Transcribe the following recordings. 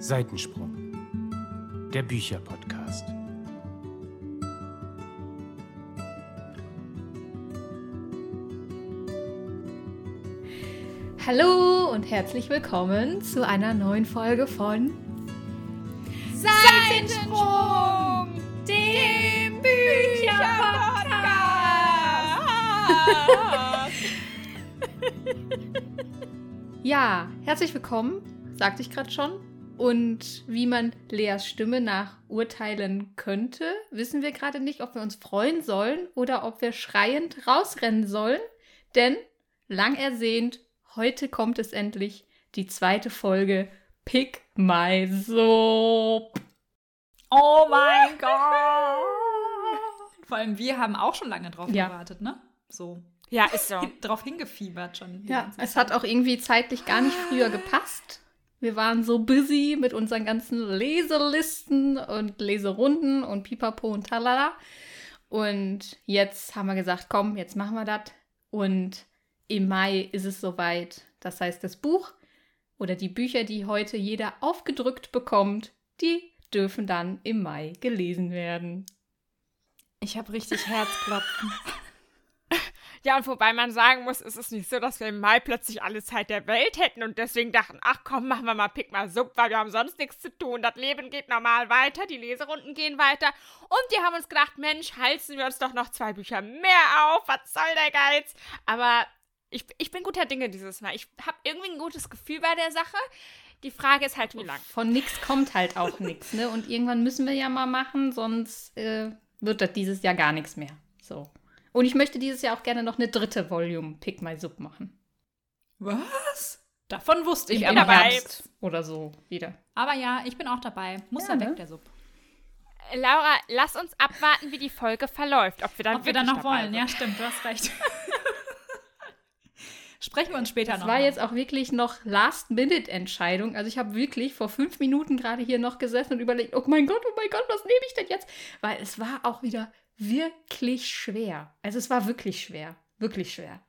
Seitensprung, der Bücherpodcast. Hallo und herzlich willkommen zu einer neuen Folge von Seitensprung, dem Bücherpodcast. Ja, herzlich willkommen, sagte ich gerade schon. Und wie man Leas Stimme nach urteilen könnte, wissen wir gerade nicht, ob wir uns freuen sollen oder ob wir schreiend rausrennen sollen. Denn, lang ersehnt, heute kommt es endlich, die zweite Folge Pick My Soap. Oh mein Gott! Vor allem wir haben auch schon lange drauf Ja. gewartet, ne? So. Ja, ist so. Drauf hingefiebert schon. Ja, es hat auch irgendwie zeitlich gar nicht früher gepasst. Wir waren so busy mit unseren ganzen Leselisten und Leserunden und Pipapo und Talala. Und jetzt haben wir gesagt, komm, jetzt machen wir das. Und im Mai ist es soweit. Das heißt, das Buch oder die Bücher, die heute jeder aufgedrückt bekommt, die dürfen dann im Mai gelesen werden. Ich habe richtig Herzklopfen. Ja, und wobei man sagen muss, es ist nicht so, dass wir im Mai plötzlich alle Zeit der Welt hätten und deswegen dachten, ach komm, machen wir mal Pick mal Sub, weil wir haben sonst nichts zu tun. Das Leben geht normal weiter, die Leserunden gehen weiter. Und wir haben uns gedacht, Mensch, halsen wir uns doch noch zwei Bücher mehr auf. Was soll der Geiz? Aber ich, ich bin guter Dinge dieses Mal. Ich habe irgendwie ein gutes Gefühl bei der Sache. Die Frage ist halt, wie lang. Von nix kommt halt auch nichts, ne? Und irgendwann müssen wir ja mal machen, sonst äh, wird das dieses Jahr gar nichts mehr. So. Und ich möchte dieses Jahr auch gerne noch eine dritte Volume Pick My Sub machen. Was? Davon wusste ich Im aber dabei. Herbst oder so wieder. Aber ja, ich bin auch dabei. Muss Ja, ne? weg, der Sub. Laura, lass uns abwarten, wie die Folge verläuft. Ob wir dann Ob wir dann noch dabei wollen. sind. Ja, stimmt, du hast recht. Sprechen wir uns später Das noch. war mal. jetzt auch wirklich noch Last-Minute-Entscheidung. Also ich habe wirklich vor fünf Minuten gerade hier noch gesessen und überlegt, oh mein Gott, oh mein Gott, was nehme ich denn jetzt? Weil es war auch wieder wirklich schwer. Also es war wirklich schwer. Wirklich schwer.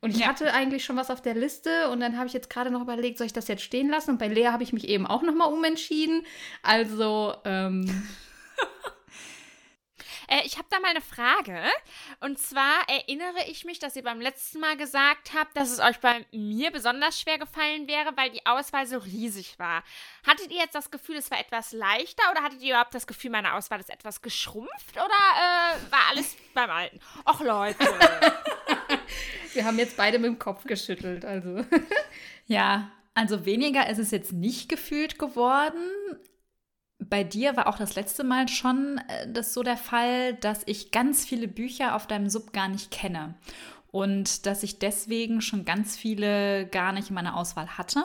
Und ich Ja. hatte eigentlich schon was auf der Liste und dann habe ich jetzt gerade noch überlegt, soll ich das jetzt stehen lassen? Und bei Lea habe ich mich eben auch nochmal umentschieden. Also, ähm, Äh, ich habe da mal eine Frage. Und zwar erinnere ich mich, dass ihr beim letzten Mal gesagt habt, dass es euch bei mir besonders schwer gefallen wäre, weil die Auswahl so riesig war. Hattet ihr jetzt das Gefühl, es war etwas leichter oder hattet ihr überhaupt das Gefühl, meine Auswahl ist etwas geschrumpft oder äh, war alles beim Alten? Och Leute. wir haben jetzt beide mit dem Kopf geschüttelt. Also, Ja, also weniger ist es jetzt nicht gefühlt geworden. Bei dir war auch das letzte Mal schon äh, das so der Fall, dass ich ganz viele Bücher auf deinem Sub gar nicht kenne. Und dass ich deswegen schon ganz viele gar nicht in meiner Auswahl hatte.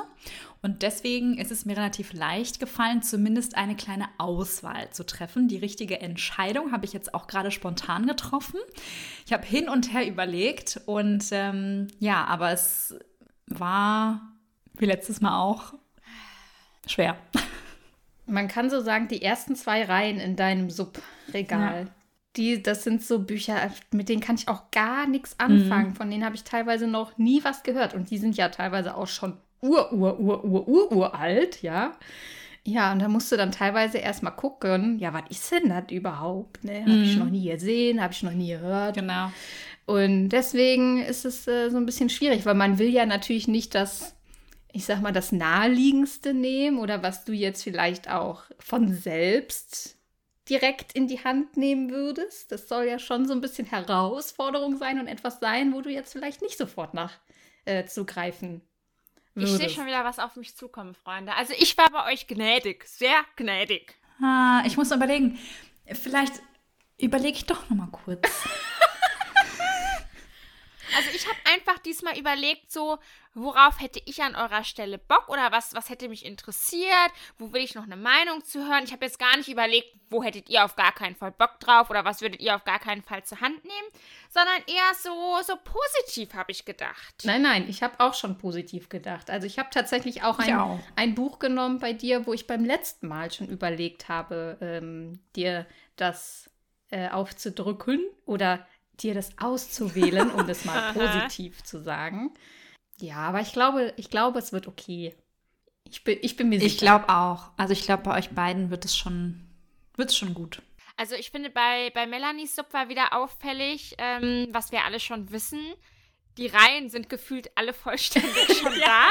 Und deswegen ist es mir relativ leicht gefallen, zumindest eine kleine Auswahl zu treffen. Die richtige Entscheidung habe ich jetzt auch gerade spontan getroffen. Ich habe hin und her überlegt und ähm, ja, aber es war wie letztes Mal auch schwer. Man kann so sagen, die ersten zwei Reihen in deinem Subregal, die, das sind so Bücher, mit denen kann ich auch gar nichts anfangen. Von denen habe ich teilweise noch nie was gehört. Und die sind ja teilweise auch schon ur, ur, ur, ur, ur, uralt, ja. Ja, und da musst du dann teilweise erstmal gucken, ja, was ist denn das überhaupt? Ne? Habe ich Mhm. noch nie gesehen, habe ich noch nie gehört. Genau. Und deswegen ist es äh, so ein bisschen schwierig, weil man will ja natürlich nicht das, ich sag mal, das naheliegendste nehmen oder was du jetzt vielleicht auch von selbst direkt in die Hand nehmen würdest. Das soll ja schon so ein bisschen Herausforderung sein und etwas sein, wo du jetzt vielleicht nicht sofort nach äh, zugreifen Ich würdest. sehe schon wieder was auf mich zukommen, Freunde. Also ich war bei euch gnädig, sehr gnädig. Ah, ich muss überlegen. Vielleicht überlege ich doch noch mal kurz. Also ich habe einfach diesmal überlegt, so, worauf hätte ich an eurer Stelle Bock oder was, was hätte mich interessiert, wo will ich noch eine Meinung zu hören. Ich habe jetzt gar nicht überlegt, wo hättet ihr auf gar keinen Fall Bock drauf oder was würdet ihr auf gar keinen Fall zur Hand nehmen, sondern eher so, so positiv habe ich gedacht. Nein, nein, ich habe auch schon positiv gedacht. Also ich habe tatsächlich auch ein, auch. ein Buch genommen bei dir, wo ich beim letzten Mal schon überlegt habe, ähm, dir das äh, aufzudrücken oder dir das auszuwählen, um das mal positiv zu sagen. Ja, aber ich glaube, ich glaube, es wird okay. Ich bin, ich bin mir sicher. Ich glaube auch. Also ich glaube, bei euch beiden wird es schon, wird es schon gut. Also ich finde, bei, bei Melanies Sub war wieder auffällig, ähm, was wir alle schon wissen. Die Reihen sind gefühlt alle vollständig schon da.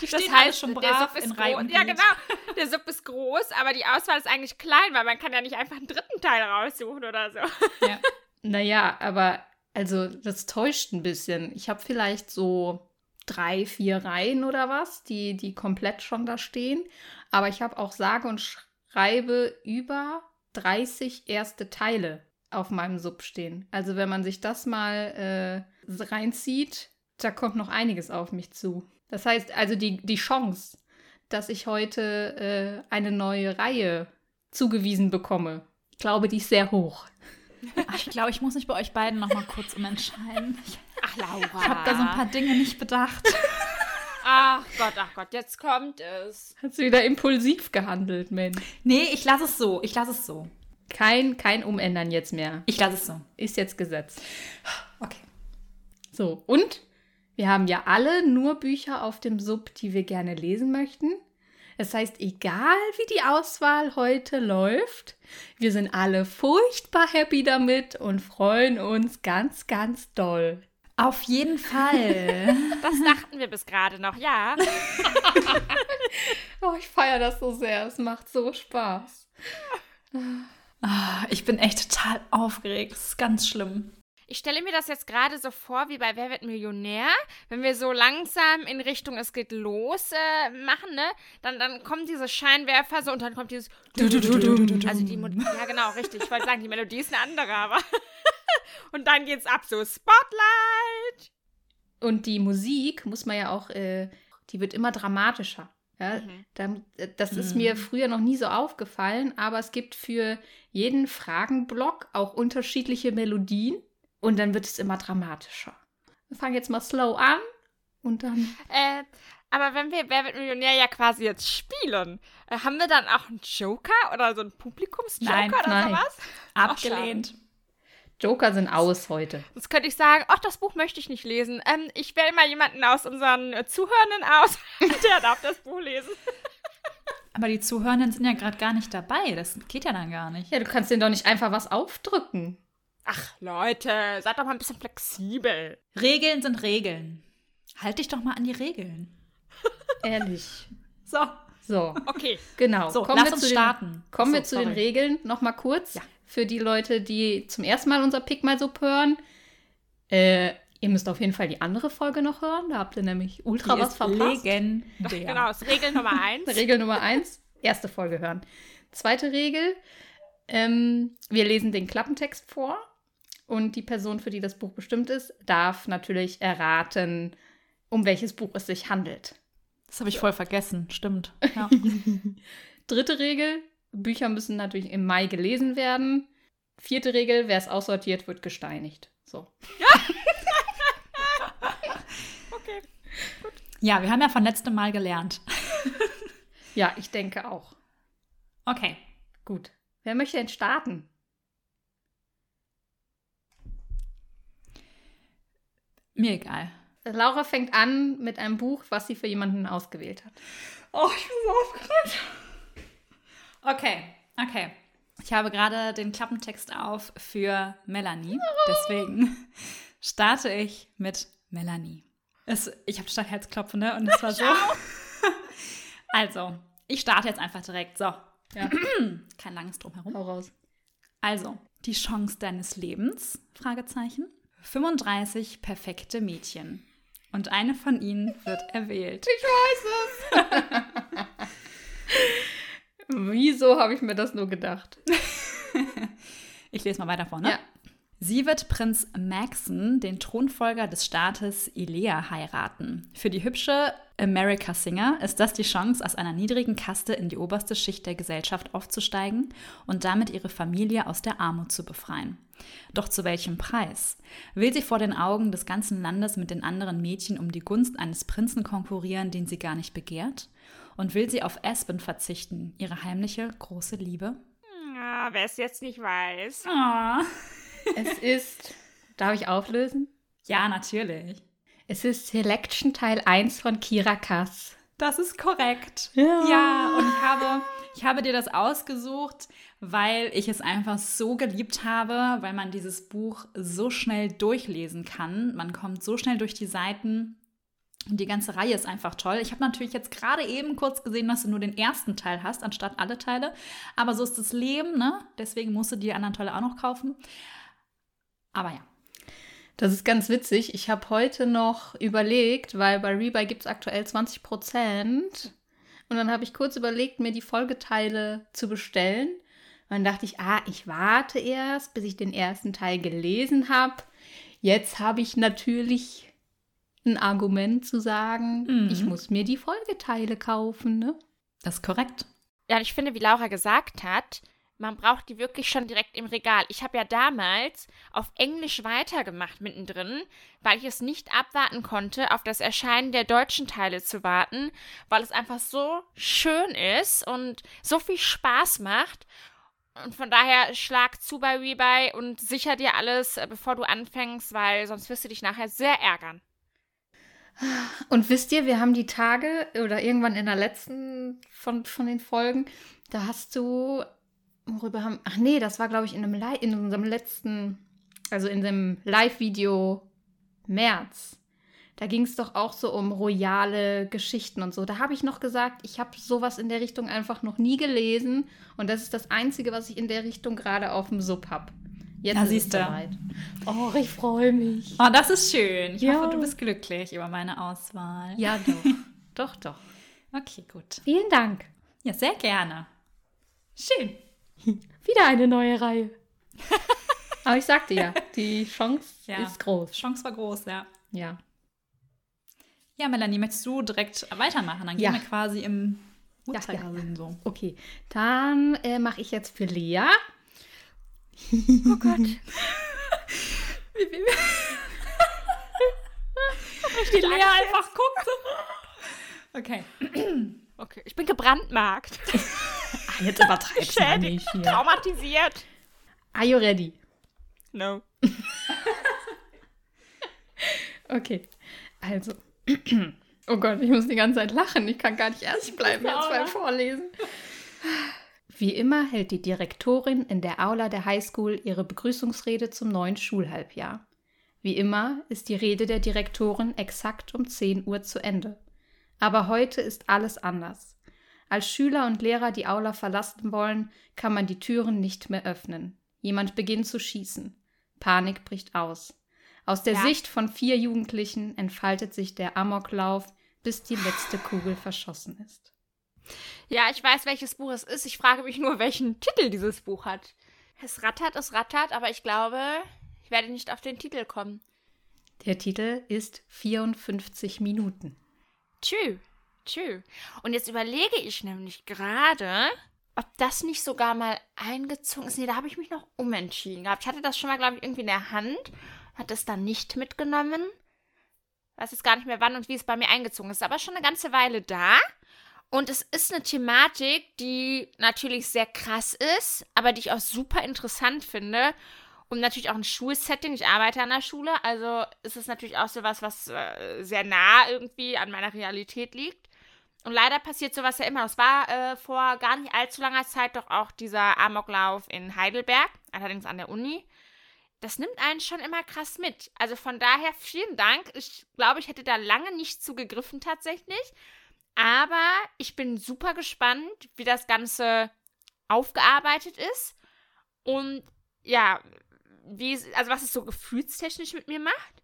Die Das stehen alle heißt, schon der brav Sub ist in Reihe groß. und Ja, genau. Der Sub ist groß, aber die Auswahl ist eigentlich klein, weil man kann ja nicht einfach einen dritten Teil raussuchen oder so. Ja. Naja, aber also das täuscht ein bisschen. Ich habe vielleicht so drei, vier Reihen oder was, die, die komplett schon da stehen. Aber ich habe auch sage und schreibe über 30 erste Teile auf meinem Sub stehen. Also wenn man sich das mal äh, reinzieht, da kommt noch einiges auf mich zu. Das heißt, also die, die Chance, dass ich heute äh, eine neue Reihe zugewiesen bekomme, ich glaube, die ist sehr hoch. Ach, ich glaube, ich muss mich bei euch beiden noch mal kurz umentscheiden. Ich, Ach, Laura. ich habe da so ein paar Dinge nicht bedacht. Ach Gott, ach Gott, jetzt kommt es. Hast du wieder impulsiv gehandelt, Mensch. Nee, ich lasse es so. Ich lasse es so. Kein, kein Umändern jetzt mehr. Ich lasse es so. Ist jetzt Gesetz. Okay. So, und wir haben ja alle nur Bücher auf dem Sub, die wir gerne lesen möchten. Das heißt, egal wie die Auswahl heute läuft, wir sind alle furchtbar happy damit und freuen uns ganz, ganz doll. Auf jeden Fall. Das dachten wir bis gerade noch, ja. Oh, ich feiere das so sehr. Es macht so Spaß. Ah, ich bin echt total aufgeregt. Das ist ganz schlimm. Ich stelle mir das jetzt gerade so vor, wie bei Wer wird Millionär? Wenn wir so langsam in Richtung Es geht los äh, machen, ne? Dann, dann kommen diese Scheinwerfer so und dann kommt dieses. Also die. Ja, genau, richtig. Ich wollte sagen, die Melodie ist eine andere, aber. und dann geht's ab, so Spotlight. Und die Musik muss man ja auch, äh, die wird immer dramatischer. Ja, Mhm. dann, äh, das ist Mhm. mir früher noch nie so aufgefallen, aber es gibt für jeden Fragenblock auch unterschiedliche Melodien und dann wird es immer dramatischer. Wir fangen jetzt mal slow an und dann. Äh, aber wenn wir Wer wird Millionär ja quasi jetzt spielen, äh, haben wir dann auch einen Joker oder so einen Publikumsjoker Nein, oder nein. sowas? Abgelehnt. Joker sind aus heute. Sonst könnte ich sagen, ach, das Buch möchte ich nicht lesen. Ähm, ich wähle mal jemanden aus unseren äh, Zuhörenden aus, der darf das Buch lesen. Aber die Zuhörenden sind ja gerade gar nicht dabei. Das geht ja dann gar nicht. Ja, du kannst denen doch nicht einfach was aufdrücken. Ach, Leute, seid doch mal ein bisschen flexibel. Regeln sind Regeln. Halt dich doch mal an die Regeln. Ehrlich. So. So, Okay. genau. So, kommen lass wir uns zu starten. Den, kommen wir Achso, zu den sorry. Regeln noch mal kurz. Ja. Für die Leute, die zum ersten Mal unser Pick mal so hören. Äh, ihr müsst auf jeden Fall die andere Folge noch hören. Da habt ihr nämlich ultra Die was verpasst. legendär. Genau, das ist Regel Nummer eins. Regel Nummer eins, erste Folge hören. Zweite Regel, ähm, wir lesen den Klappentext vor und die Person, für die das Buch bestimmt ist, darf natürlich erraten, um welches Buch es sich handelt. Das habe ich voll vergessen. Stimmt. Ja. Dritte Regel, Bücher müssen natürlich im Mai gelesen werden. Vierte Regel, wer es aussortiert, wird gesteinigt. So. Okay. ja, wir haben ja von letztem Mal gelernt. Ja, ich denke auch. Okay. Gut. Wer möchte denn starten? Mir egal. Laura fängt an mit einem Buch, was sie für jemanden ausgewählt hat. Oh, ich bin so aufgeregt. Okay, okay. Ich habe gerade den Klappentext auf für Melanie. Deswegen starte ich mit Melanie. Es, ich habe stark Herzklopfen, ne? Und es war so. also, ich starte jetzt einfach direkt. So, Ja, kein langes Drumherum. hau raus. Also, die Chance deines Lebens? Fragezeichen. 35 perfekte Mädchen. Und eine von ihnen wird erwählt. Ich weiß es. Wieso habe ich mir das nur gedacht? Ich lese mal weiter vor, ne? Ja. Sie wird Prinz Maxon, den Thronfolger des Staates Ilea, heiraten. Für die hübsche America Singer ist das die Chance, aus einer niedrigen Kaste in die oberste Schicht der Gesellschaft aufzusteigen und damit ihre Familie aus der Armut zu befreien. Doch zu welchem Preis? Will sie vor den Augen des ganzen Landes mit den anderen Mädchen um die Gunst eines Prinzen konkurrieren, den sie gar nicht begehrt? Und will sie auf Aspen verzichten, ihre heimliche große Liebe? Ja, wer es jetzt nicht weiß. Ah. Es ist. Darf ich auflösen? Ja, natürlich. Es ist Selection Teil 1 von Kira Kass. Das ist korrekt. Ja. ja, und ich habe, ich habe dir das ausgesucht, weil ich es einfach so geliebt habe, weil man dieses Buch so schnell durchlesen kann. Man kommt so schnell durch die Seiten. Und die ganze Reihe ist einfach toll. Ich habe natürlich jetzt gerade eben kurz gesehen, dass du nur den ersten Teil hast, anstatt alle Teile. Aber so ist das Leben, ne? Deswegen musst du die anderen Teile auch noch kaufen. Aber ja. Das ist ganz witzig. Ich habe heute noch überlegt, weil bei Rebuy gibt es aktuell 20 Prozent. Und dann habe ich kurz überlegt, mir die Folgeteile zu bestellen. Und dann dachte ich, ah, ich warte erst, bis ich den ersten Teil gelesen habe. Jetzt habe ich natürlich ein Argument zu sagen, Mhm. ich muss mir die Folgeteile kaufen, ne? Das ist korrekt. Ja, ich finde, wie Laura gesagt hat, man braucht die wirklich schon direkt im Regal. Ich habe ja damals auf Englisch weitergemacht mittendrin, weil ich es nicht abwarten konnte, auf das Erscheinen der deutschen Teile zu warten, weil es einfach so schön ist und so viel Spaß macht. Und von daher schlag zu bei Rebuy und sicher dir alles, äh, bevor du anfängst, weil sonst wirst du dich nachher sehr ärgern. Und wisst ihr, wir haben die Tage oder irgendwann in der letzten von, von den Folgen, da hast du, worüber haben, ach nee, das war glaube ich in, einem Li in unserem letzten, also in dem Live-Video März. Da ging es doch auch so um royale Geschichten und so. Da habe ich noch gesagt, ich habe sowas in der Richtung einfach noch nie gelesen. Und das ist das Einzige, was ich in der Richtung gerade auf dem Sub habe. Jetzt Na, ist es siehste. soweit. Oh, ich freue mich. Oh, das ist schön. Ich Ja. hoffe, du bist glücklich über meine Auswahl. Ja, doch. doch, doch. Okay, gut. Vielen Dank. Ja, sehr gerne. Schön. Wieder eine neue Reihe. Aber ich sagte ja, die Chance Ja. ist groß. Chance war groß, ja. Ja. Ja, Melanie, möchtest du direkt weitermachen? Dann Ja. gehen wir quasi im Ja, Uhrzeigersinn so. Okay, dann äh, mache ich jetzt für Lea. Oh Gott. Die Lea einfach guckt. Okay. Okay, ich bin gebrandmarkt, jetzt übertreib's mal nicht hier. traumatisiert. Are you ready? No. Okay, also. Oh Gott, ich muss die ganze Zeit lachen. Ich kann gar nicht ernst bleiben jetzt beim Vorlesen. Wie immer hält die Direktorin in der Aula der Highschool ihre Begrüßungsrede zum neuen Schulhalbjahr. Wie immer ist die Rede der Direktorin exakt um 10 Uhr zu Ende. Aber heute ist alles anders. Als Schüler und Lehrer die Aula verlassen wollen, kann man die Türen nicht mehr öffnen. Jemand beginnt zu schießen. Panik bricht aus. Aus der Ja. Sicht von vier Jugendlichen entfaltet sich der Amoklauf, bis die letzte Kugel verschossen ist. Ja, ich weiß, welches Buch es ist. Ich frage mich nur, welchen Titel dieses Buch hat. Es rattert, es rattert, aber ich glaube, ich werde nicht auf den Titel kommen. Der Titel ist 54 Minuten. Tschü, tschü. Und jetzt überlege ich nämlich gerade, ob das nicht sogar mal eingezogen ist. Nee, da habe ich mich noch umentschieden gehabt. Ich hatte das schon mal, glaube ich, irgendwie in der Hand, hat es dann nicht mitgenommen. Weiß jetzt gar nicht mehr, wann und wie es bei mir eingezogen ist, aber schon eine ganze Weile da. Und es ist eine Thematik, die natürlich sehr krass ist, aber die ich auch super interessant finde. Und natürlich auch ein Schulsetting. Ich arbeite an der Schule, also ist es natürlich auch sowas, was äh, sehr nah irgendwie an meiner Realität liegt. Und leider passiert sowas ja immer. Es war äh, vor gar nicht allzu langer Zeit doch auch dieser Amoklauf in Heidelberg, allerdings an der Uni. Das nimmt einen schon immer krass mit. Also von daher vielen Dank. Ich glaube, ich hätte da lange nicht zugegriffen tatsächlich. Aber ich bin super gespannt, wie das Ganze aufgearbeitet ist. Und ja, wie also was es so gefühlstechnisch mit mir macht.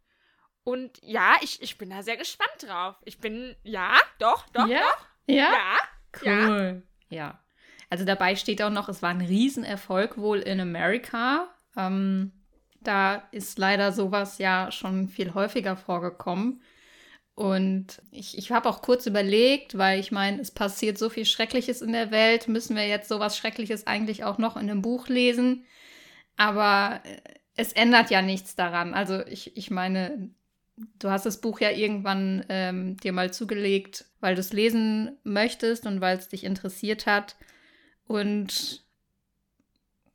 Und ja, ich, ich bin da sehr gespannt drauf. Ich bin, ja, doch, doch, Ja? doch. Ja? Ja, ja. Cool. Ja. Also dabei steht auch noch, es war ein Riesenerfolg wohl in Amerika. Ähm, da ist leider sowas ja schon viel häufiger vorgekommen. Und ich, ich habe auch kurz überlegt, weil ich meine, es passiert so viel Schreckliches in der Welt, müssen wir jetzt sowas Schreckliches eigentlich auch noch in einem Buch lesen. Aber äh, es ändert ja nichts daran. Also ich, ich meine, du hast das Buch ja irgendwann ähm, dir mal zugelegt, weil du es lesen möchtest und weil es dich interessiert hat. Und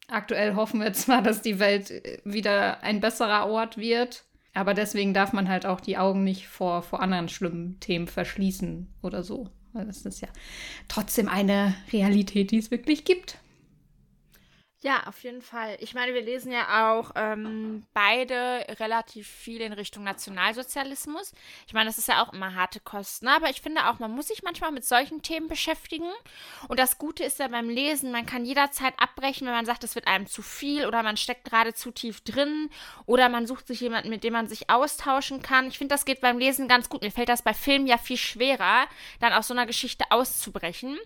aktuell hoffen wir zwar, dass die Welt äh, wieder ein besserer Ort wird, aber deswegen darf man halt auch die Augen nicht vor, vor anderen schlimmen Themen verschließen oder so. Das ist ja trotzdem eine Realität, die es wirklich gibt. Ja, auf jeden Fall. Ich meine, wir lesen ja auch ähm, beide relativ viel in Richtung Nationalsozialismus. Ich meine, das ist ja auch immer harte Kosten, aber ich finde auch, man muss sich manchmal mit solchen Themen beschäftigen. Und das Gute ist ja beim Lesen, man kann jederzeit abbrechen, wenn man sagt, es wird einem zu viel oder man steckt gerade zu tief drin oder man sucht sich jemanden, mit dem man sich austauschen kann. Ich finde, das geht beim Lesen ganz gut. Mir fällt das bei Filmen ja viel schwerer, dann aus so einer Geschichte auszubrechen.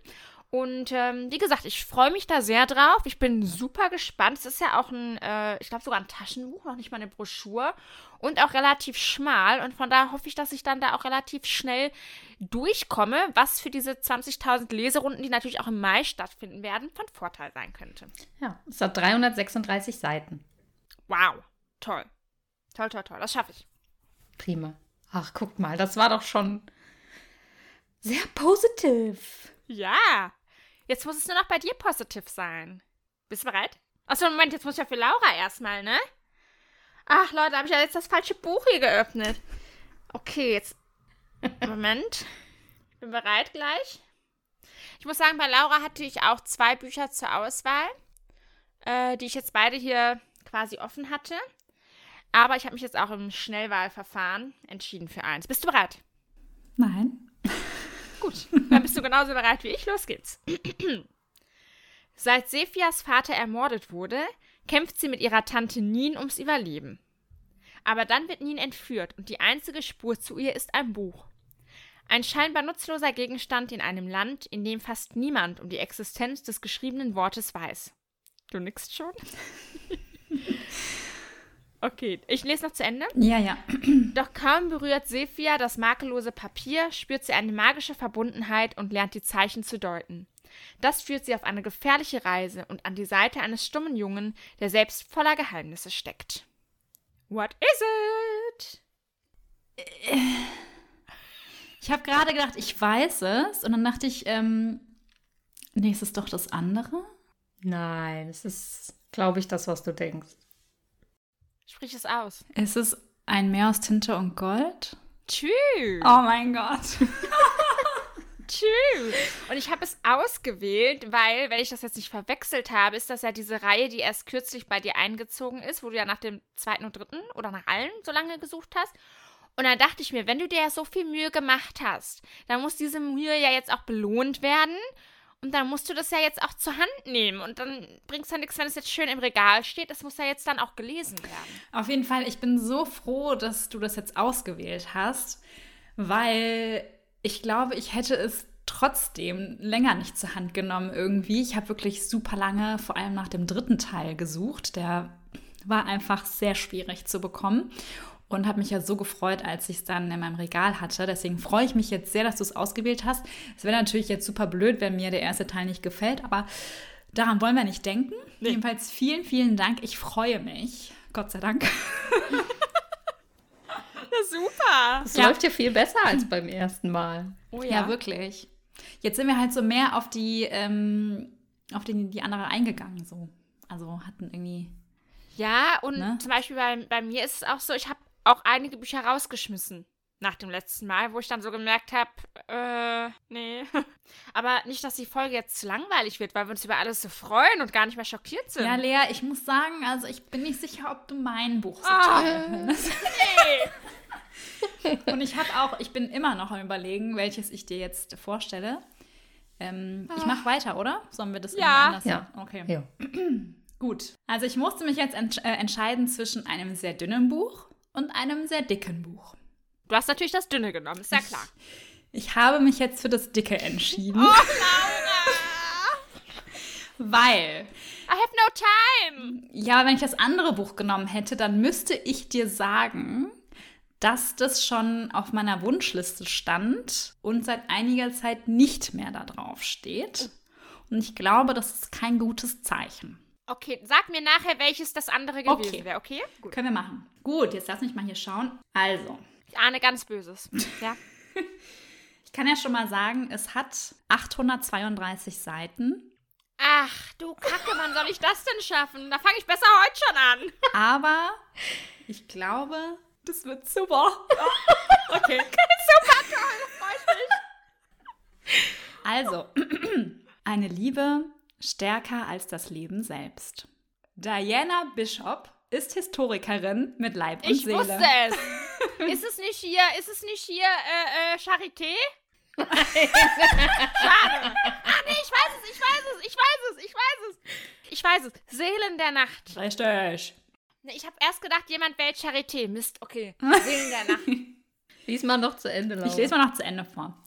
Und ähm, wie gesagt, ich freue mich da sehr drauf. Ich bin super gespannt. Es ist ja auch ein, äh, ich glaube sogar ein Taschenbuch, noch nicht mal eine Broschur. Und auch relativ schmal. Und von daher hoffe ich, dass ich dann da auch relativ schnell durchkomme, was für diese 20.000 Leserunden, die natürlich auch im Mai stattfinden werden, von Vorteil sein könnte. Ja, es hat 336 Seiten. Wow, toll. Toll, toll, toll. Das schaffe ich. Prima. Ach, guck mal, das war doch schon sehr positiv. Ja. Jetzt muss es nur noch bei dir positiv sein. Bist du bereit? Achso, Moment, jetzt muss ich ja für Laura erstmal, ne? Ach, Leute, habe ich ja jetzt das falsche Buch hier geöffnet. Okay, jetzt. Moment. Ich bin bereit gleich. Ich muss sagen, bei Laura hatte ich auch zwei Bücher zur Auswahl, äh, die ich jetzt beide hier quasi offen hatte. Aber ich habe mich jetzt auch im Schnellwahlverfahren entschieden für eins. Bist du bereit? Nein. Gut, dann bist du genauso bereit wie ich. Los geht's. Seit Sephias Vater ermordet wurde, kämpft sie mit ihrer Tante Nin ums Überleben. Aber dann wird Nin entführt und die einzige Spur zu ihr ist ein Buch. Ein scheinbar nutzloser Gegenstand in einem Land, in dem fast niemand um die Existenz des geschriebenen Wortes weiß. Du nickst schon? okay, ich lese noch zu Ende. Ja, ja. Doch kaum berührt Sephia das makellose Papier, spürt sie eine magische Verbundenheit und lernt die Zeichen zu deuten. Das führt sie auf eine gefährliche Reise und an die Seite eines stummen Jungen, der selbst voller Geheimnisse steckt. What is it? Ich habe gerade gedacht, ich weiß es. Und dann dachte ich, ähm, nee, ist es doch das andere? Nein, es ist, glaube ich, das, was du denkst. Sprich es aus. Ist es ein Meer aus Tinte und Gold? Tschüss. Oh mein Gott. Tschüss. Und ich habe es ausgewählt, weil, wenn ich das jetzt nicht verwechselt habe, ist das ja diese Reihe, die erst kürzlich bei dir eingezogen ist, wo du ja nach dem zweiten und dritten oder nach allen so lange gesucht hast. Und dann dachte ich mir, wenn du dir ja so viel Mühe gemacht hast, dann muss diese Mühe ja jetzt auch belohnt werden. Und dann musst du das ja jetzt auch zur Hand nehmen. Und dann bringt es ja nichts, wenn es jetzt schön im Regal steht. Das muss ja jetzt dann auch gelesen werden. Auf jeden Fall, ich bin so froh, dass du das jetzt ausgewählt hast, weil ich glaube, ich hätte es trotzdem länger nicht zur Hand genommen irgendwie. Ich habe wirklich super lange, vor allem nach dem dritten Teil gesucht. Der war einfach sehr schwierig zu bekommen und habe mich ja so gefreut, als ich es dann in meinem Regal hatte. Deswegen freue ich mich jetzt sehr, dass du es ausgewählt hast. Es wäre natürlich jetzt super blöd, wenn mir der erste Teil nicht gefällt, aber daran wollen wir nicht denken. Nee. Jedenfalls vielen, vielen Dank. Ich freue mich. Gott sei Dank. Ja, super. Es Ja. läuft ja viel besser als beim ersten Mal. Oh Ja. wirklich. Jetzt sind wir halt so mehr auf die, ähm, auf die, die andere eingegangen, so. Also hatten irgendwie. Ja, und Ne? zum Beispiel bei, bei mir ist es auch so, ich habe auch einige Bücher rausgeschmissen nach dem letzten Mal, wo ich dann so gemerkt habe, äh, nee. Aber nicht, dass die Folge jetzt zu langweilig wird, weil wir uns über alles so freuen und gar nicht mehr schockiert sind. Ja, Lea, ich muss sagen, also ich bin nicht sicher, ob du mein Buch so Ah. toll findest. nee. Und ich habe auch, ich bin immer noch am überlegen, welches ich dir jetzt vorstelle. Ähm, ich mache weiter, oder? Sollen wir das Ja. anders Ja. Okay. Ja. Gut. Also ich musste mich jetzt entsch äh, entscheiden zwischen einem sehr dünnen Buch und einem sehr dicken Buch. Du hast natürlich das Dünne genommen, ist ja klar. Ich habe mich jetzt für das Dicke entschieden, Oh, Laura! weil, I have no time! ja, wenn ich das andere Buch genommen hätte, dann müsste ich dir sagen, dass das schon auf meiner Wunschliste stand und seit einiger Zeit nicht mehr da drauf steht. Und ich glaube, das ist kein gutes Zeichen. Okay, sag mir nachher, welches das andere gewesen Okay. wäre, okay? Gut. Können wir machen. Gut, jetzt lass mich mal hier schauen. Also, Ich ahne ganz Böses. Ja. ich kann ja schon mal sagen, es hat 832 Seiten, Ach, du Kacke, wann soll ich das denn schaffen? Da fange ich besser heute schon an. aber ich glaube, das wird super. Okay. Super toll, da freu ich mich. Also, eine Liebe stärker als das Leben selbst. Diana Bishop ist Historikerin mit Leib und Ich Seele. wusste es. ist es nicht hier, ist es nicht hier, äh, äh, Charité? Schade. Ah, nee, ich weiß es, ich weiß es, ich weiß es, ich weiß es. Ich weiß es. Seelen der Nacht. Richtig. Ich habe erst gedacht, jemand wählt Charité. Mist, okay. Seelen der Nacht. Lies mal noch zu Ende, Laura. Ich lese mal noch zu Ende vor.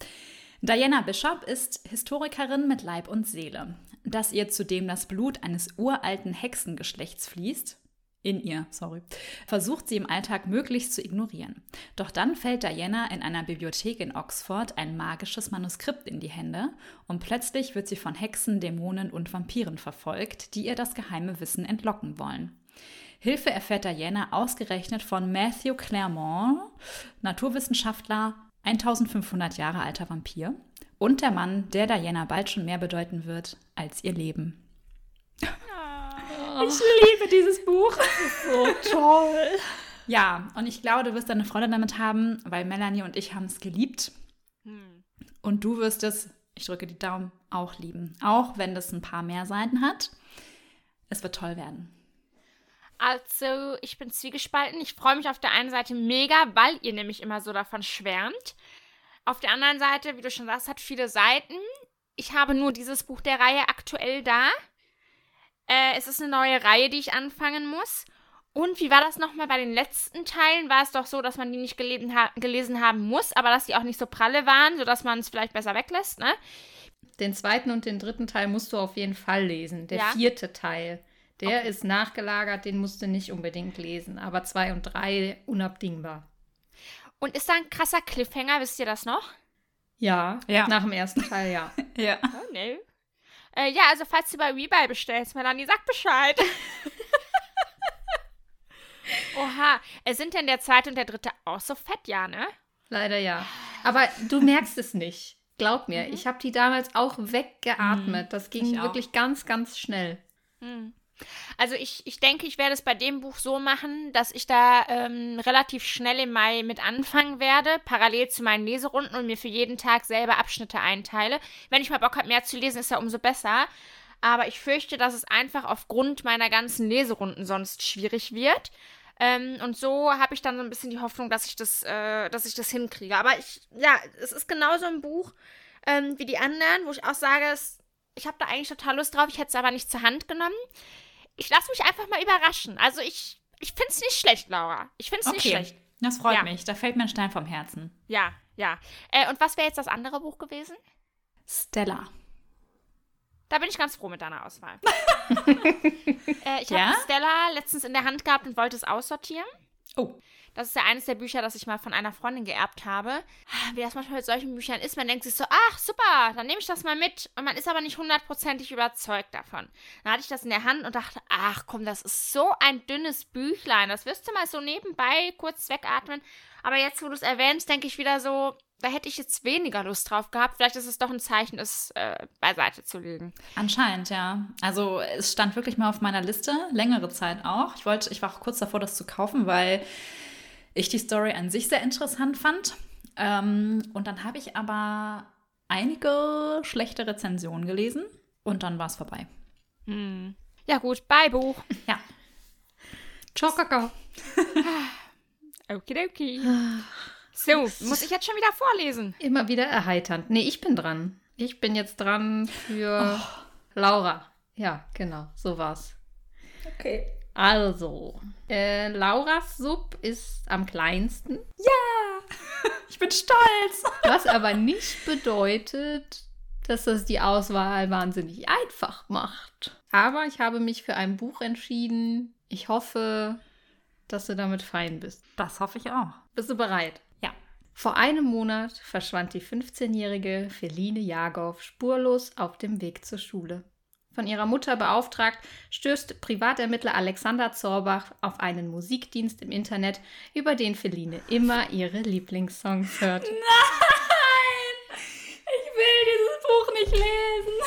Diana Bishop ist Historikerin mit Leib und Seele. Dass ihr zudem das Blut eines uralten Hexengeschlechts fließt, in ihr, sorry, versucht sie im Alltag möglichst zu ignorieren. Doch dann fällt Diana in einer Bibliothek in Oxford ein magisches Manuskript in die Hände und plötzlich wird sie von Hexen, Dämonen und Vampiren verfolgt, die ihr das geheime Wissen entlocken wollen. Hilfe erfährt Diana ausgerechnet von Matthew Claremont, Naturwissenschaftler, 1500 Jahre alter Vampir und der Mann, der Diana bald schon mehr bedeuten wird als ihr Leben. Ich liebe dieses Buch. so toll. Ja, und ich glaube, du wirst deine Freude damit haben, weil Melanie und ich haben es geliebt. Hm. Und du wirst es, ich drücke die Daumen, auch lieben. Auch wenn das ein paar mehr Seiten hat. Es wird toll werden. Also, ich bin zwiegespalten. Ich freue mich auf der einen Seite mega, weil ihr nämlich immer so davon schwärmt. Auf der anderen Seite, wie du schon sagst, hat viele Seiten. Ich habe nur dieses Buch der Reihe aktuell da. Äh, es ist eine neue Reihe, die ich anfangen muss. Und wie war das nochmal bei den letzten Teilen? War es doch so, dass man die nicht gelesen, ha gelesen haben muss, aber dass die auch nicht so pralle waren, sodass man es vielleicht besser weglässt, ne? Den zweiten und den dritten Teil musst du auf jeden Fall lesen. Der Ja? vierte Teil, der ist nachgelagert, den musst du nicht unbedingt lesen. Aber zwei und drei unabdingbar. Und ist da ein krasser Cliffhanger, wisst ihr das noch? Ja, Ja. nach dem ersten Teil, ja. Ja. Oh, nee. Äh, ja, also falls du bei Rebuy bestellst, Melanie, sag Bescheid. Oha, äh, sind denn der zweite und der dritte auch so fett, ja, ne? Leider ja. Aber du merkst es nicht. Glaub mir, ich habe die damals auch weggeatmet. Das ging ich auch. wirklich ganz, ganz schnell. Hm. Also ich, ich denke, ich werde es bei dem Buch so machen, dass ich da ähm, relativ schnell im Mai mit anfangen werde, parallel zu meinen Leserunden und mir für jeden Tag selber Abschnitte einteile. Wenn ich mal Bock habe, mehr zu lesen, ist ja umso besser. Aber ich fürchte, dass es einfach aufgrund meiner ganzen Leserunden sonst schwierig wird. Ähm, und so habe ich dann so ein bisschen die Hoffnung, dass ich das, äh, dass ich das hinkriege. Aber ich, ja, es ist genauso ein Buch ähm, wie die anderen, wo ich auch sage, es, ich habe da eigentlich total Lust drauf. Ich hätte es aber nicht zur Hand genommen. Ich lasse mich einfach mal überraschen. Also ich, ich finde es nicht schlecht, Laura. Ich finde es nicht Okay, schlecht. das freut Ja. mich. Da fällt mir ein Stein vom Herzen. Ja, ja. Äh, und was wäre jetzt das andere Buch gewesen? Stella. Da bin ich ganz froh mit deiner Auswahl. äh, ich habe Ja? Stella letztens in der Hand gehabt und wollte es aussortieren. Oh. Das ist ja eines der Bücher, das ich mal von einer Freundin geerbt habe. Wie das manchmal mit solchen Büchern ist, man denkt sich so, ach super, dann nehme ich das mal mit. Und man ist aber nicht hundertprozentig überzeugt davon. Dann hatte ich das in der Hand und dachte, ach komm, das ist so ein dünnes Büchlein. Das wirst du mal so nebenbei kurz wegatmen. Aber jetzt, wo du es erwähnst, denke ich wieder so, da hätte ich jetzt weniger Lust drauf gehabt. Vielleicht ist es doch ein Zeichen, es äh, beiseite zu legen. Anscheinend, ja. Also es stand wirklich mal auf meiner Liste, längere Zeit auch. Ich wollte, ich war auch kurz davor, das zu kaufen, weil ich die Story an sich sehr interessant fand. Ähm, und dann habe ich aber einige schlechte Rezensionen gelesen und dann war es vorbei. Hm. Ja gut, bye Buch. Ja. Ciao, Kakao. Okidoki. So, muss ich jetzt schon wieder vorlesen? Immer wieder erheiternd. Nee, ich bin dran. Ich bin jetzt dran für Laura. Ja, genau, so war's. Okay. Also, äh, Lauras Sub ist am kleinsten, Ich bin stolz. was aber nicht bedeutet, dass das die Auswahl wahnsinnig einfach macht. Aber ich habe mich für ein Buch entschieden. Ich hoffe, dass du damit fein bist. Das hoffe ich auch. Bist du bereit? Ja. Vor einem Monat verschwand die 15-jährige Feline Jagow spurlos auf dem Weg zur Schule. Von ihrer Mutter beauftragt, stößt Privatermittler Alexander Zorbach auf einen Musikdienst im Internet, über den Feline immer ihre Lieblingssongs hört. Nein! Ich will dieses Buch nicht lesen.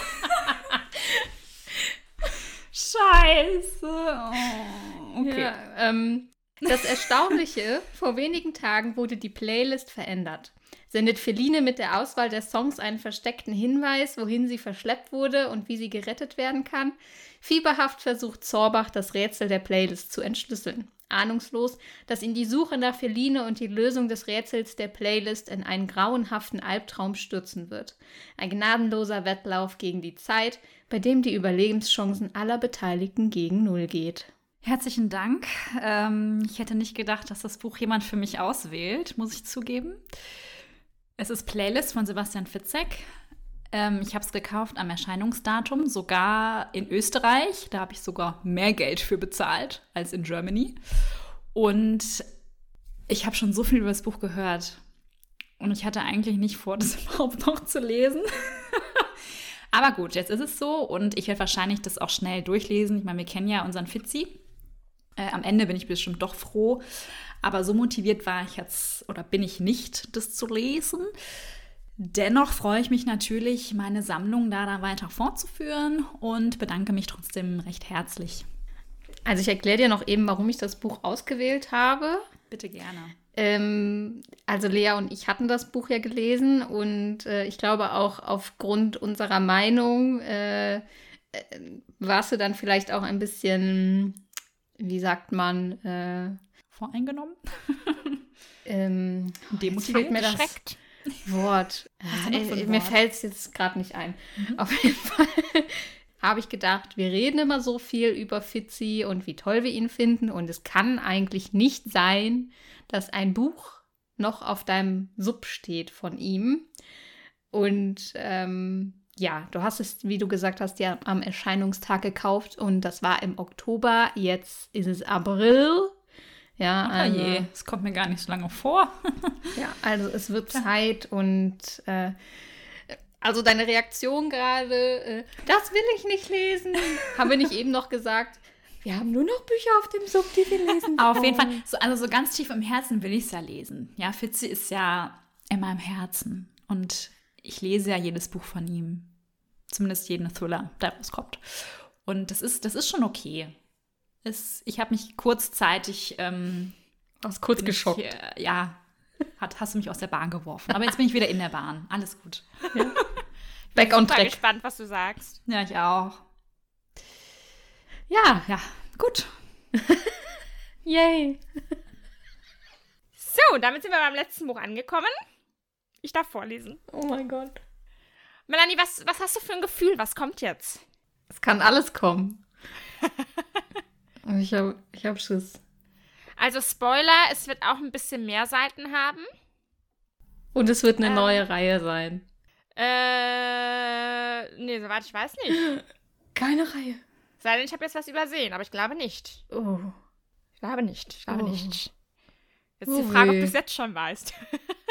Scheiße. Oh, okay. Ja, ähm, das Erstaunliche, vor wenigen Tagen wurde die Playlist verändert. Sendet Feline mit der Auswahl der Songs einen versteckten Hinweis, wohin sie verschleppt wurde und wie sie gerettet werden kann. Fieberhaft versucht Zorbach, das Rätsel der Playlist zu entschlüsseln. Ahnungslos, dass ihn die Suche nach Feline und die Lösung des Rätsels der Playlist in einen grauenhaften Albtraum stürzen wird. Ein gnadenloser Wettlauf gegen die Zeit, bei dem die Überlebenschancen aller Beteiligten gegen Null geht. Herzlichen Dank. Ähm, ich hätte nicht gedacht, dass das Buch jemand für mich auswählt, muss ich zugeben. Es ist Playlist von Sebastian Fitzek. Ähm, ich habe es gekauft am Erscheinungsdatum, sogar in Österreich. Da habe ich sogar mehr Geld für bezahlt als in Germany. Und ich habe schon so viel über das Buch gehört. Und ich hatte eigentlich nicht vor, das überhaupt noch zu lesen. Aber gut, jetzt ist es so und ich werde wahrscheinlich das auch schnell durchlesen. Ich meine, wir kennen ja unseren Fitzi. Äh, am Ende bin ich bestimmt doch froh. Aber so motiviert war ich jetzt oder bin ich nicht, das zu lesen. Dennoch freue ich mich natürlich, meine Sammlung da, da weiter fortzuführen und bedanke mich trotzdem recht herzlich. Also ich erkläre dir noch eben, warum ich das Buch ausgewählt habe. Bitte gerne. Ähm, also Lea und ich hatten das Buch ja gelesen und äh, ich glaube auch aufgrund unserer Meinung äh, äh, warst du dann vielleicht auch ein bisschen, wie sagt man, äh, voreingenommen? ähm, Demotiviert, mir das Schreckt. Wort. Äh, mir Wort? fällt es jetzt gerade nicht ein. Auf jeden Fall habe ich gedacht, wir reden immer so viel über Fitzi und wie toll wir ihn finden. Und es kann eigentlich nicht sein, dass ein Buch noch auf deinem Sub steht von ihm. Und ähm, ja, du hast es, wie du gesagt hast, ja am Erscheinungstag gekauft und das war im Oktober. Jetzt ist es April. Ja, also, je, es kommt mir gar nicht so lange vor. ja, also es wird Zeit und äh, also deine Reaktion gerade, äh, das will ich nicht lesen. haben wir nicht eben noch gesagt? Wir haben nur noch Bücher auf dem Sub, die wir lesen. Aber auf jeden Fall, wollen. so, also so ganz tief im Herzen will ich es ja lesen. Ja, Fitzi ist ja in meinem Herzen. Und ich lese ja jedes Buch von ihm. Zumindest jeden Thriller, der rauskommt. Und das ist, das ist schon okay. Es, ich habe mich kurzzeitig ähm, Aus kurz bin geschockt. Ich, äh, ja, hat, hast du mich aus der Bahn geworfen. Aber jetzt bin ich wieder in der Bahn. Alles gut. Back on track. gespannt, was du sagst. Ja, ich auch. Ja, Ja, gut. yay. So, damit sind wir beim letzten Buch angekommen. Ich darf vorlesen. Oh mein Gott. Melanie, was, was hast du für ein Gefühl? Was kommt jetzt? Es kann alles kommen. ich habe ich hab Schiss. Also Spoiler, es wird auch ein bisschen mehr Seiten haben. Und es wird eine Ähm. neue Reihe sein. Äh, nee, soweit ich weiß nicht. Keine Reihe. Sei denn, ich habe jetzt was übersehen, aber ich glaube nicht. Oh. Ich glaube nicht. Ich glaube Oh. nicht. Jetzt ist Oh die Frage, ob du es jetzt schon weißt.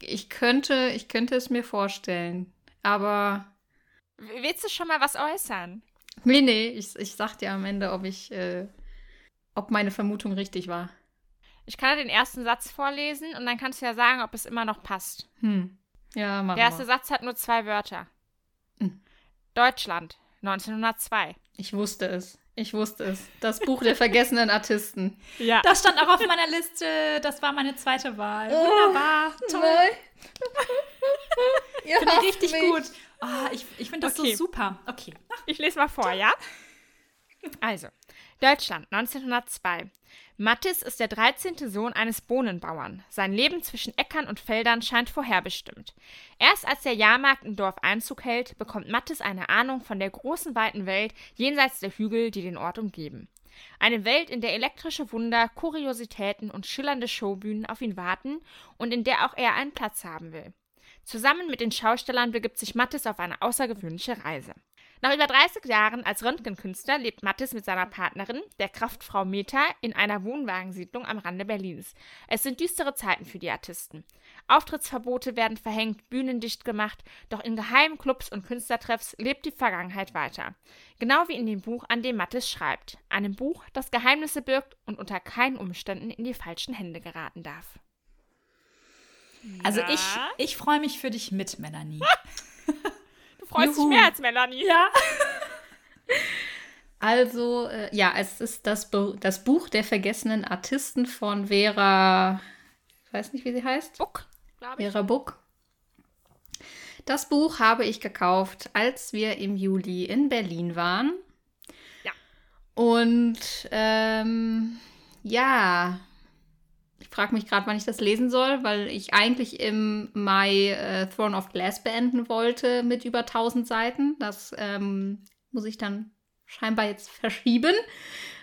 Ich könnte, ich könnte es mir vorstellen. Aber Willst du schon mal was äußern? Nee, nee, ich, ich sag dir am Ende, ob ich, äh, ob meine Vermutung richtig war. Ich kann dir den ersten Satz vorlesen und dann kannst du ja sagen, ob es immer noch passt. Hm. Ja, machen Der erste wir. Satz hat nur zwei Wörter. Hm. Deutschland, 1902. Ich wusste es. Ich wusste es. Das Buch der vergessenen Artisten. Ja. Das stand auch auf meiner Liste. Das war meine zweite Wahl. Wunderbar. Toll. Ihr Finde ich richtig mich. gut. Ah, ich ich finde das Okay. so super. Okay. Ich lese mal vor, ja? Also, Deutschland 1902. Mattis ist der 13. Sohn eines Bohnenbauern. Sein Leben zwischen Äckern und Feldern scheint vorherbestimmt. Erst als der Jahrmarkt im Dorf Einzug hält, bekommt Mattis eine Ahnung von der großen, weiten Welt jenseits der Hügel, die den Ort umgeben. Eine Welt, in der elektrische Wunder, Kuriositäten und schillernde Showbühnen auf ihn warten und in der auch er einen Platz haben will. Zusammen mit den Schaustellern begibt sich Mattis auf eine außergewöhnliche Reise. Nach über 30 Jahren als Röntgenkünstler lebt Mattis mit seiner Partnerin, der Kraftfrau Meta, in einer Wohnwagensiedlung am Rande Berlins. Es sind düstere Zeiten für die Artisten. Auftrittsverbote werden verhängt, Bühnen dicht gemacht, doch in geheimen Clubs und Künstlertreffs lebt die Vergangenheit weiter. Genau wie in dem Buch, an dem Mattis schreibt. Einem Buch, das Geheimnisse birgt und unter keinen Umständen in die falschen Hände geraten darf. Also Ja. ich, ich freue mich für dich mit, Melanie. Freust Juhu. dich mehr als Melanie. ja. Also, äh, ja, es ist das, Bu das Buch der vergessenen Artisten von Vera, ich weiß nicht, wie sie heißt. Buck, glaube ich. Vera Buck. Das Buch habe ich gekauft, als wir im Juli in Berlin waren. Ja. Und ähm, ja, ich frage mich gerade, wann ich das lesen soll, weil ich eigentlich im Mai äh, Throne of Glass beenden wollte mit über 1000 Seiten. Das ähm, muss ich dann scheinbar jetzt verschieben,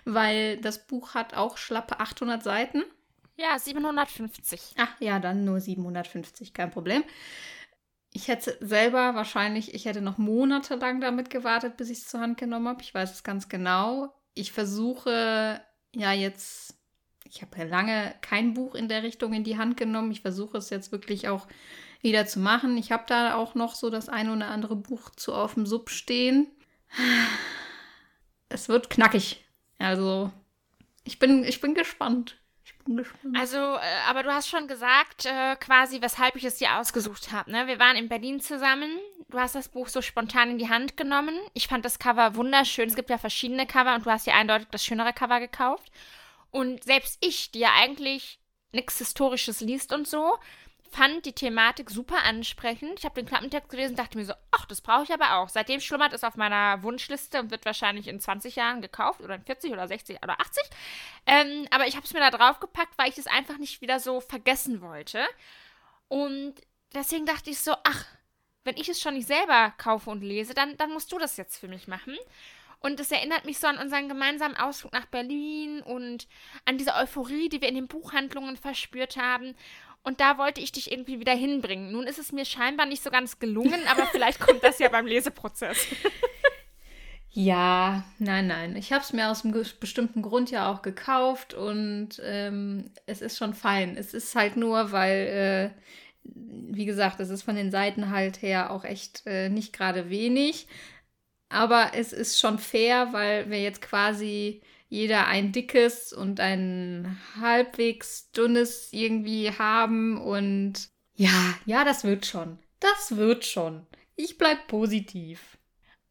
weil das Buch hat auch schlappe 800 Seiten. Ja, 750. Ach ja, dann nur 750, kein Problem. Ich hätte selber wahrscheinlich, ich hätte noch monatelang damit gewartet, bis ich es zur Hand genommen habe. Ich weiß es ganz genau. Ich versuche ja jetzt, ich habe lange kein Buch in der Richtung in die Hand genommen. Ich versuche es jetzt wirklich auch wieder zu machen. Ich habe da auch noch so das ein oder andere Buch zu auf dem Sub stehen. Es wird knackig. Also, ich bin, ich bin gespannt. Ich bin gespannt. Also, äh, aber du hast schon gesagt, äh, quasi, weshalb ich es dir ausgesucht habe. Ne? Wir waren in Berlin zusammen. Du hast das Buch so spontan in die Hand genommen. Ich fand das Cover wunderschön. Es gibt ja verschiedene Cover und du hast dir eindeutig das schönere Cover gekauft. Und selbst ich, die ja eigentlich nichts Historisches liest und so, fand die Thematik super ansprechend. Ich habe den Klappentext gelesen und dachte mir so, ach, das brauche ich aber auch. Seitdem schlummert es auf meiner Wunschliste und wird wahrscheinlich in 20 Jahren gekauft oder in 40 oder 60 oder 80. Ähm, aber ich habe es mir da drauf gepackt, weil ich es einfach nicht wieder so vergessen wollte. Und deswegen dachte ich so, ach, wenn ich es schon nicht selber kaufe und lese, dann, dann musst du das jetzt für mich machen. Und es erinnert mich so an unseren gemeinsamen Ausflug nach Berlin und an diese Euphorie, die wir in den Buchhandlungen verspürt haben. Und da wollte ich dich irgendwie wieder hinbringen. Nun ist es mir scheinbar nicht so ganz gelungen, aber vielleicht kommt das ja beim Leseprozess. Ja, nein, nein. Ich habe es mir aus einem bestimmten Grund ja auch gekauft und ähm, es ist schon fein. Es ist halt nur, weil, äh, wie gesagt, es ist von den Seiten halt her auch echt äh, nicht gerade wenig. Aber es ist schon fair, weil wir jetzt quasi jeder ein dickes und ein halbwegs dünnes irgendwie haben und ja, ja, das wird schon. Das wird schon. Ich bleib positiv.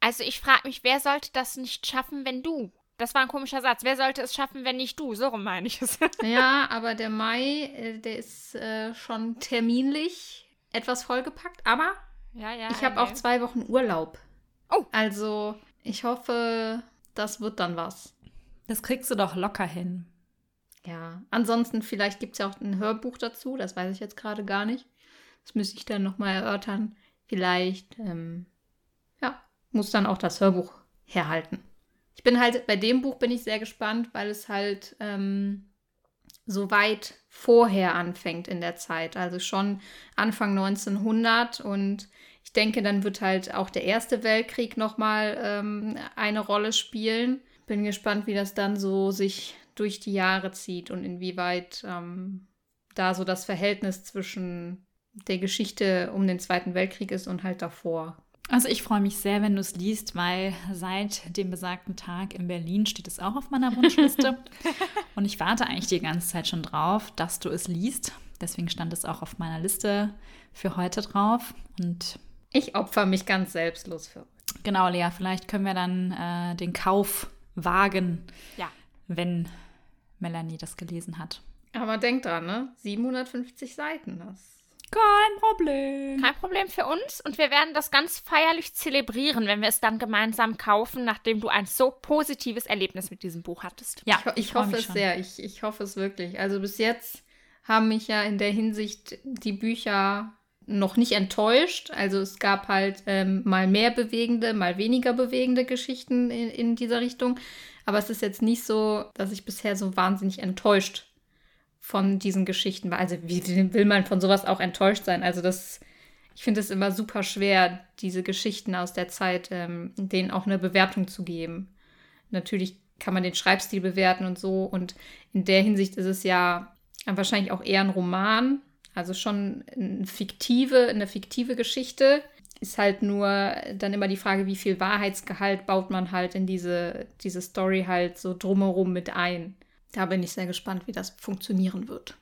Also ich frage mich, wer sollte das nicht schaffen, wenn du? Das war ein komischer Satz. Wer sollte es schaffen, wenn nicht du? So rum meine ich es. Ja, aber der Mai, äh, der ist äh, schon terminlich etwas vollgepackt, aber ja, ja. ich habe okay. auch zwei Wochen Urlaub. Oh. Also, ich hoffe, das wird dann was. Das kriegst du doch locker hin. Ja, ansonsten vielleicht gibt es ja auch ein Hörbuch dazu, das weiß ich jetzt gerade gar nicht. Das müsste ich dann nochmal erörtern. Vielleicht, ähm, ja, muss dann auch das Hörbuch herhalten. Ich bin halt, bei dem Buch bin ich sehr gespannt, weil es halt ähm, so weit vorher anfängt in der Zeit. Also schon Anfang 1900 und ich denke, dann wird halt auch der Erste Weltkrieg nochmal ähm, eine Rolle spielen. Bin gespannt, wie das dann so sich durch die Jahre zieht und inwieweit ähm, da so das Verhältnis zwischen der Geschichte um den Zweiten Weltkrieg ist und halt davor. Also ich freue mich sehr, wenn du es liest, weil seit dem besagten Tag in Berlin steht es auch auf meiner Wunschliste. und ich warte eigentlich die ganze Zeit schon drauf, dass du es liest. Deswegen stand es auch auf meiner Liste für heute drauf. Und Ich opfer mich ganz selbstlos für. genau, Lea, vielleicht können wir dann äh, den Kauf wagen, Ja. wenn Melanie das gelesen hat. Aber denk dran, ne? 750 Seiten. Das Kein Problem. Kein Problem für uns und wir werden das ganz feierlich zelebrieren, wenn wir es dann gemeinsam kaufen, nachdem du ein so positives Erlebnis mit diesem Buch hattest. Ja, ich, ich freu hoffe es schon. sehr. Ich, ich hoffe es wirklich. Also bis jetzt haben mich ja in der Hinsicht die Bücher noch nicht enttäuscht. Also es gab halt ähm, mal mehr bewegende, mal weniger bewegende Geschichten in, in dieser Richtung. Aber es ist jetzt nicht so, dass ich bisher so wahnsinnig enttäuscht von diesen Geschichten war. Also wie will man von sowas auch enttäuscht sein? Also das, ich finde es immer super schwer, diese Geschichten aus der Zeit, ähm, denen auch eine Bewertung zu geben. Natürlich kann man den Schreibstil bewerten und so. Und in der Hinsicht ist es ja wahrscheinlich auch eher ein Roman. Also schon eine fiktive, eine fiktive Geschichte. Ist halt nur dann immer die Frage, wie viel Wahrheitsgehalt baut man halt in diese, diese Story halt so drumherum mit ein. Da bin ich sehr gespannt, wie das funktionieren wird.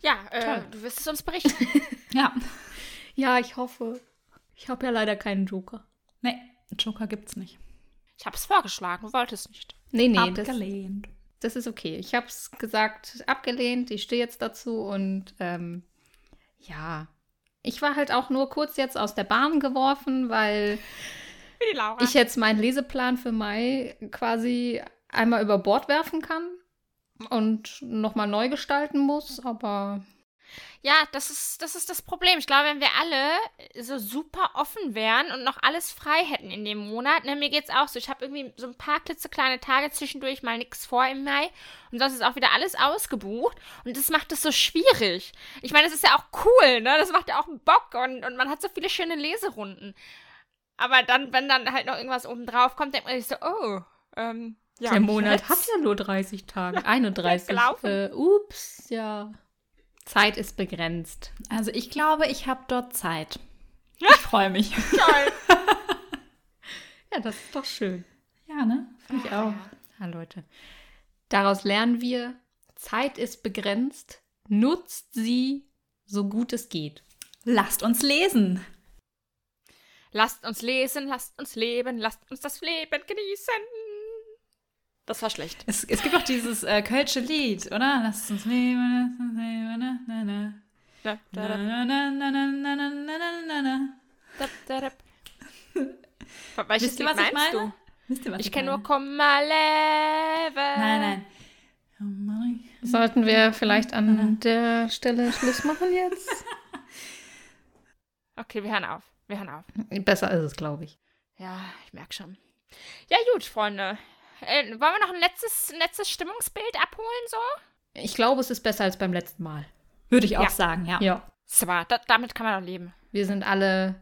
Ja, äh, du wirst es uns berichten. Ja. Ja, ich hoffe. Ich habe ja leider keinen Joker. Nee, Joker gibt's nicht. Ich habe es vorgeschlagen, du wolltest nicht. Nee, nee, das, Abgelehnt. das ist okay. Ich habe es gesagt, abgelehnt. Ich stehe jetzt dazu und ähm, ja, Ich war halt auch nur kurz jetzt aus der Bahn geworfen, weil ich jetzt meinen Leseplan für Mai quasi einmal über Bord werfen kann und nochmal neu gestalten muss, aber Ja, das ist, das ist das Problem. Ich glaube, wenn wir alle so super offen wären und noch alles frei hätten in dem Monat, ne, mir geht's auch so. Ich habe irgendwie so ein paar klitzekleine Tage zwischendurch mal nichts vor im Mai und sonst ist auch wieder alles ausgebucht und das macht es so schwierig. Ich meine, das ist ja auch cool, ne? Das macht ja auch Bock und, und man hat so viele schöne Leserunden. Aber dann, wenn dann halt noch irgendwas oben drauf kommt, denkt man sich so, oh, ähm, ja. der Monat jetzt? hat ja nur 30 Tage. 31. gelaufen. äh, ups, ja. Zeit ist begrenzt. Also ich glaube, ich habe dort Zeit. Ich freue mich. Toll. Ja, das ist doch schön. Ja, ne? Finde ich auch. Ja, Leute. Daraus lernen wir, Zeit ist begrenzt. Nutzt sie so gut es geht. Lasst uns lesen. Lasst uns lesen, lasst uns leben, lasst uns das Leben genießen. Das war schlecht. Es, es gibt auch dieses äh, kölsche Lied, oder? Lass uns nehmen, lass uns nehmen, na, na. Da, da, da. Na, na, na, na, na, na, na, na, da, da, da. Welches Wisst ihr, was ich meine? Du? Wisst ihr, was ich, ich kenne nur Komm mal leben. Nein, nein. Sollten wir vielleicht an na, na. der Stelle Schluss machen jetzt? okay, wir hören auf. Wir hören auf. Besser ist es, glaube ich. Ja, ich merke schon. Ja, gut, Freunde. Äh, wollen wir noch ein letztes, ein letztes Stimmungsbild abholen, so? Ich glaube, es ist besser als beim letzten Mal. Würde ich auch Ja. sagen, ja. Ja. Super, da, damit kann man doch leben. Wir sind alle,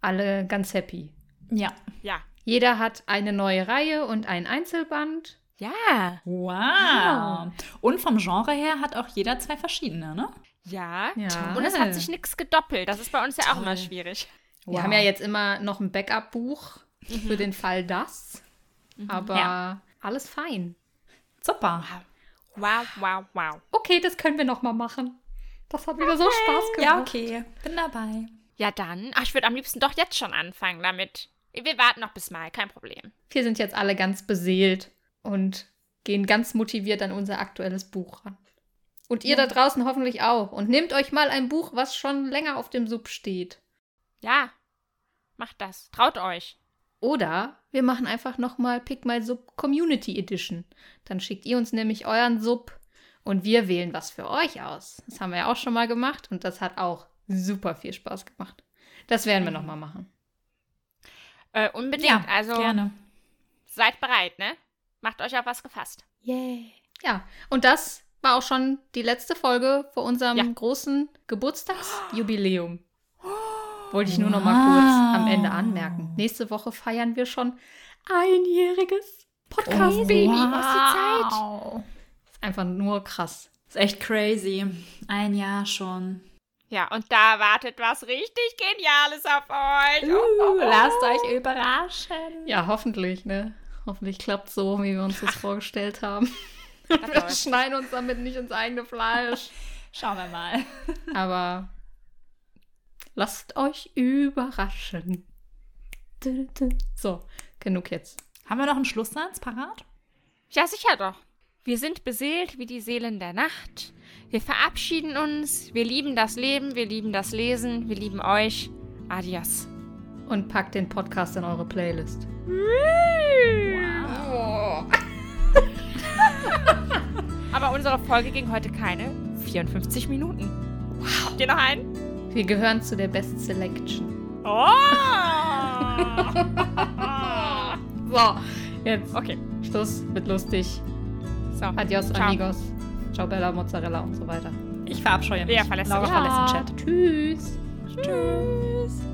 alle ganz happy. Ja. Ja. Jeder hat eine neue Reihe und ein Einzelband. Ja. Wow. Und vom Genre her hat auch jeder zwei verschiedene, ne? Ja. Ja. Und es hat sich nichts gedoppelt. Das ist bei uns ja auch Toll. immer schwierig. Wir Wow. haben ja jetzt immer noch ein Backup-Buch für den Fall das. Aber Ja. alles fein. Super. Wow, wow, wow. Okay, das können wir noch mal machen. Das hat wieder so Spaß gemacht. Ja, okay. Bin dabei. Ja, dann. Ach, ich würde am liebsten doch jetzt schon anfangen damit. Wir warten noch bis Mai, kein Problem. Wir sind jetzt alle ganz beseelt und gehen ganz motiviert an unser aktuelles Buch ran. Und ihr da draußen hoffentlich auch. Und nehmt euch mal ein Buch, was schon länger auf dem Sub steht. Ja. Macht das. Traut euch. Oder wir machen einfach nochmal Pick My Sub Community Edition. Dann schickt ihr uns nämlich euren Sub und wir wählen was für euch aus. Das haben wir ja auch schon mal gemacht und das hat auch super viel Spaß gemacht. Das werden wir nochmal machen. Äh, unbedingt. Ja, also gerne. seid bereit, ne? Macht euch auf was gefasst. Yay. Ja, und das war auch schon die letzte Folge vor unserem Ja. großen Geburtstagsjubiläum. Wollte ich nur noch mal kurz am Ende Wow. anmerken. Nächste Woche feiern wir schon einjähriges Podcast-Baby. wow. Ist einfach nur krass. Ist echt crazy. Ein Jahr schon. Ja, und da wartet was richtig Geniales auf euch. Oh, oh, oh. lasst euch überraschen. Ja, hoffentlich, ne? Hoffentlich klappt so, wie wir uns das vorgestellt haben. Wir schneiden uns damit nicht ins eigene Fleisch. Schauen wir mal. Aber lasst euch überraschen. So, genug jetzt. Haben wir noch einen Schlusssatz parat? Ja, sicher doch. Wir sind beseelt wie die Seelen der Nacht. Wir verabschieden uns. Wir lieben das Leben. Wir lieben das Lesen. Wir lieben euch. Adios. Und packt den Podcast in eure Playlist. Aber unsere Folge ging heute keine 54 Minuten. Wow. Habt ihr noch einen? Wir gehören zu der Best Selection. Oh! So, jetzt okay. Schluss, wird lustig. So. Adios, Ciao. amigos. Ciao, Bella, Mozzarella und so weiter. Ich verabscheue mich. Wer verlässt Laura mich? verlässt den Chat. Tschüss. Tschüss.